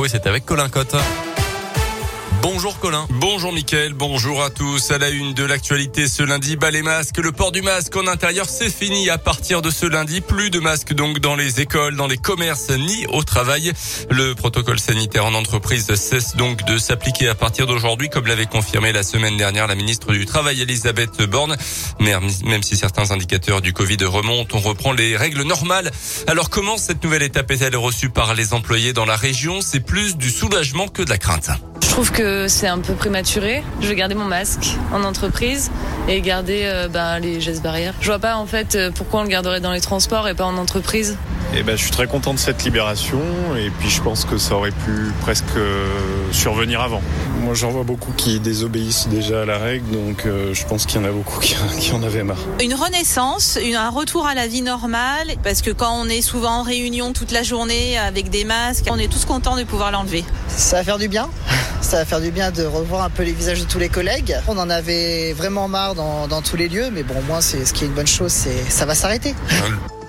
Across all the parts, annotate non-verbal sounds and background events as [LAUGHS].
et c'est avec Colin Cotte. Bonjour Colin. Bonjour Mickaël, bonjour à tous. À la une de l'actualité ce lundi, bas les masques. Le port du masque en intérieur, c'est fini à partir de ce lundi. Plus de masques donc dans les écoles, dans les commerces, ni au travail. Le protocole sanitaire en entreprise cesse donc de s'appliquer à partir d'aujourd'hui, comme l'avait confirmé la semaine dernière la ministre du Travail Elisabeth Borne. Même si certains indicateurs du Covid remontent, on reprend les règles normales. Alors comment cette nouvelle étape est-elle reçue par les employés dans la région? C'est plus du soulagement que de la crainte. Je trouve que c'est un peu prématuré. Je vais garder mon masque en entreprise et garder euh, ben, les gestes barrières. Je vois pas en fait euh, pourquoi on le garderait dans les transports et pas en entreprise. Eh ben, je suis très content de cette libération et puis je pense que ça aurait pu presque euh, survenir avant. Moi j'en vois beaucoup qui désobéissent déjà à la règle donc je pense qu'il y en a beaucoup [LAUGHS] qui, qui, en avaient marre. Une renaissance, un retour à la vie normale parce que quand on est souvent en réunion toute la journée avec des masques, on est tous contents de pouvoir l'enlever. Ça va faire du bien? Ça va faire du bien de revoir un peu les visages de tous les collègues. On en avait vraiment marre dans, tous les lieux, mais bon, moi, c'est ce qui est une bonne chose, c'est ça va s'arrêter.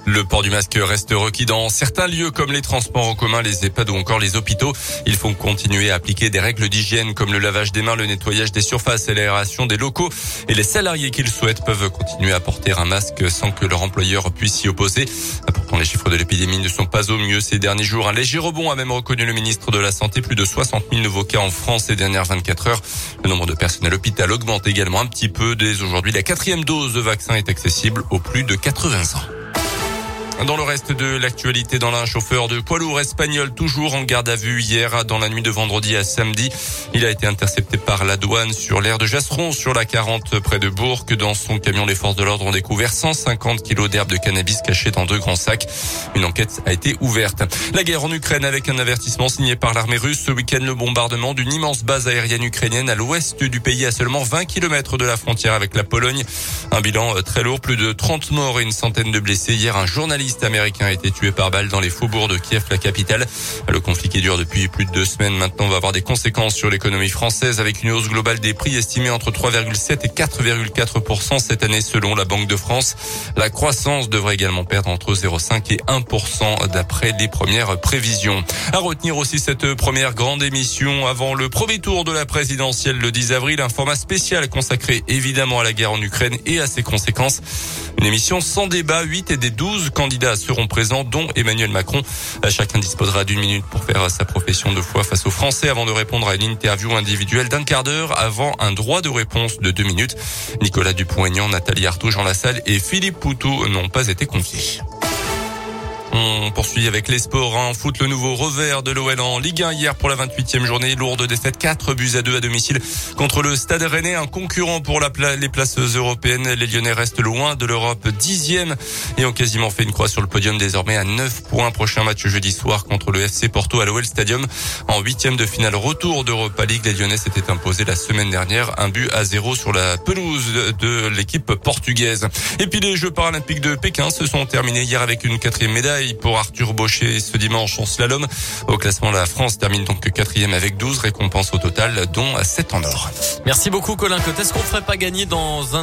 Le port du masque reste requis dans certains lieux comme les transports en commun, les EHPAD ou encore les hôpitaux. Il faut continuer à appliquer des règles d'hygiène comme le lavage des mains, le nettoyage des surfaces et l'aération des locaux. Et les salariés qui le souhaitent peuvent continuer à porter un masque sans que leur employeur puisse s'y opposer. Pourtant, les chiffres de l'épidémie ne sont pas au mieux ces derniers jours. Un léger rebond a même reconnu le ministre de la Santé. Plus de 60 000 nouveaux cas en France ces dernières 24 heures. Le nombre de personnes à l'hôpital augmente également un petit peu. Dès aujourd'hui, la quatrième dose de vaccin est accessible aux plus de 80 ans. Dans le reste de l'actualité, dans l'un chauffeur de poids lourd espagnol toujours en garde à vue hier dans la nuit de vendredi à samedi. Il a été intercepté par la douane sur l'aire de Jasseron sur la 40 près de Bourg. Dans son camion, les forces de l'ordre ont découvert 150 kilos d'herbe de cannabis cachés dans deux grands sacs. Une enquête a été ouverte. La guerre en Ukraine avec un avertissement signé par l'armée russe. Ce week-end, le bombardement d'une immense base aérienne ukrainienne à l'ouest du pays à seulement 20 km de la frontière avec la Pologne. Un bilan très lourd, plus de 30 morts et une centaine de blessés. Hier, un journaliste américain a été tué par balle dans les faubourgs de Kiev, la capitale. Le conflit qui dure depuis plus de deux semaines maintenant va avoir des conséquences sur l'économie française avec une hausse globale des prix estimée entre 3,7 et 4,4 cette année selon la Banque de France. La croissance devrait également perdre entre 0,5 et 1 d'après les premières prévisions. À retenir aussi cette première grande émission avant le premier tour de la présidentielle le 10 avril, un format spécial consacré évidemment à la guerre en Ukraine et à ses conséquences. Une émission sans débat, 8 et des 12 candidats seront présents, dont Emmanuel Macron. Chacun disposera d'une minute pour faire sa profession de foi face aux Français avant de répondre à une interview individuelle d'un quart d'heure avant un droit de réponse de deux minutes. Nicolas Dupont-Aignan, Nathalie Arthaud, Jean Lassalle et Philippe Poutou n'ont pas été confiés. On poursuit avec les sports. En foot, le nouveau revers de l'OL en Ligue 1 hier pour la 28e journée. Lourde défaite 4 buts à 2 à domicile contre le Stade Rennais, un concurrent pour la les places européennes. Les Lyonnais restent loin de l'Europe, dixième et ont quasiment fait une croix sur le podium désormais à 9 points. Prochain match jeudi soir contre le FC Porto à l'OL Stadium. En huitième de finale retour d'Europa League, les Lyonnais s'étaient imposés la semaine dernière un but à zéro sur la pelouse de l'équipe portugaise. Et puis les Jeux paralympiques de Pékin se sont terminés hier avec une quatrième médaille pour Arthur Baucher ce dimanche en slalom. Au classement, la France termine donc quatrième avec 12 récompenses au total, dont 7 en or. Merci beaucoup Colin Cotte. Est-ce qu'on ferait pas gagner dans un